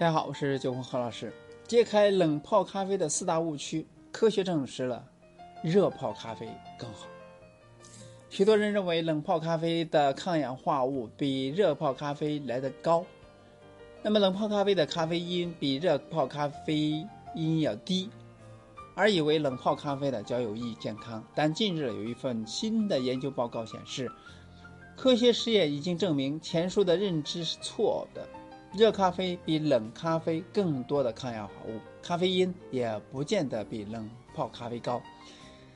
大家好，我是九红何老师。揭开冷泡咖啡的四大误区，科学证实了热泡咖啡更好。许多人认为冷泡咖啡的抗氧化物比热泡咖啡来得高，那么冷泡咖啡的咖啡因比热泡咖啡因要低，而以为冷泡咖啡的较有益健康。但近日有一份新的研究报告显示，科学实验已经证明前述的认知是错的。热咖啡比冷咖啡更多的抗氧化物，咖啡因也不见得比冷泡咖啡高。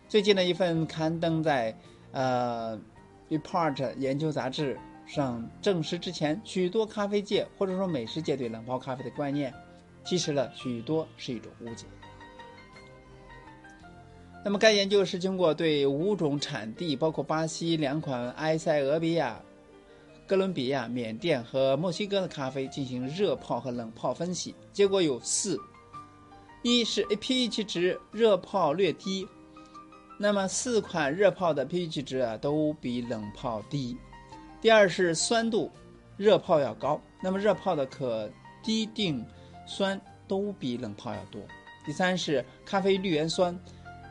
最近的一份刊登在呃《Report》研究杂志上证实，之前许多咖啡界或者说美食界对冷泡咖啡的观念，其实呢许多是一种误解。那么该研究是经过对五种产地，包括巴西两款埃塞俄比亚。哥伦比亚、缅甸和墨西哥的咖啡进行热泡和冷泡分析，结果有四：一是 pH 值热泡略低，那么四款热泡的 pH 值啊都比冷泡低；第二是酸度热泡要高，那么热泡的可滴定酸都比冷泡要多；第三是咖啡绿原酸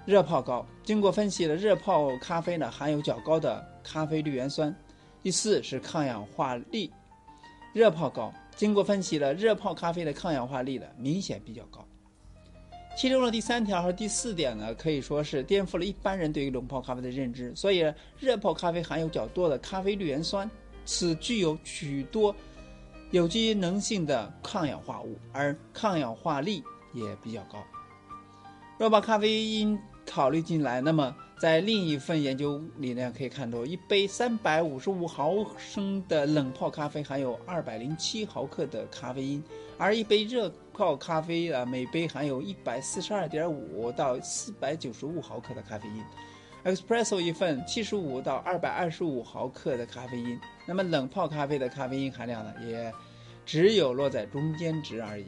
热泡高，经过分析了热泡咖啡呢含有较高的咖啡绿原酸。第四是抗氧化力，热泡高。经过分析了，热泡咖啡的抗氧化力呢明显比较高。其中的第三条和第四点呢，可以说是颠覆了一般人对于冷泡咖啡的认知。所以，热泡咖啡含有较多的咖啡绿原酸，此具有许多有机能性的抗氧化物，而抗氧化力也比较高。若把咖啡因考虑进来，那么。在另一份研究里呢，可以看到，一杯三百五十五毫升的冷泡咖啡含有二百零七毫克的咖啡因，而一杯热泡咖啡啊，每杯含有一百四十二点五到四百九十五毫克的咖啡因。Espresso 一份七十五到二百二十五毫克的咖啡因，那么冷泡咖啡的咖啡因含量呢，也只有落在中间值而已。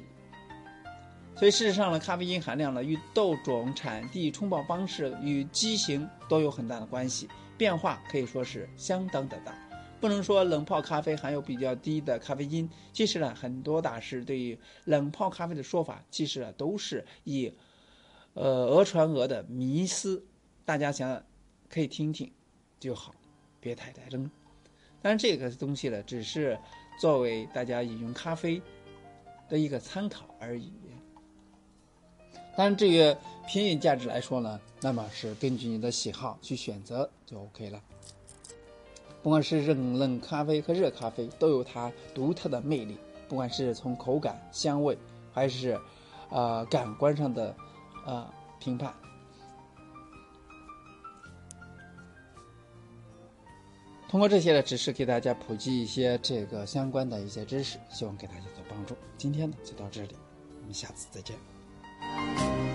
所以事实上呢，咖啡因含量呢与豆种、产地、冲泡方式与机型都有很大的关系，变化可以说是相当的大。不能说冷泡咖啡含有比较低的咖啡因，其实呢，很多大师对于冷泡咖啡的说法，其实啊都是以，呃讹传讹的迷思，大家想可以听听就好，别太太真。但是这个东西呢，只是作为大家饮用咖啡的一个参考而已。当然，这个品饮价值来说呢，那么是根据你的喜好去选择就 OK 了。不管是冷冷咖啡和热咖啡，都有它独特的魅力。不管是从口感、香味，还是啊感官上的啊评判。通过这些呢，只是给大家普及一些这个相关的一些知识，希望给大家做帮助。今天呢就到这里，我们下次再见。Música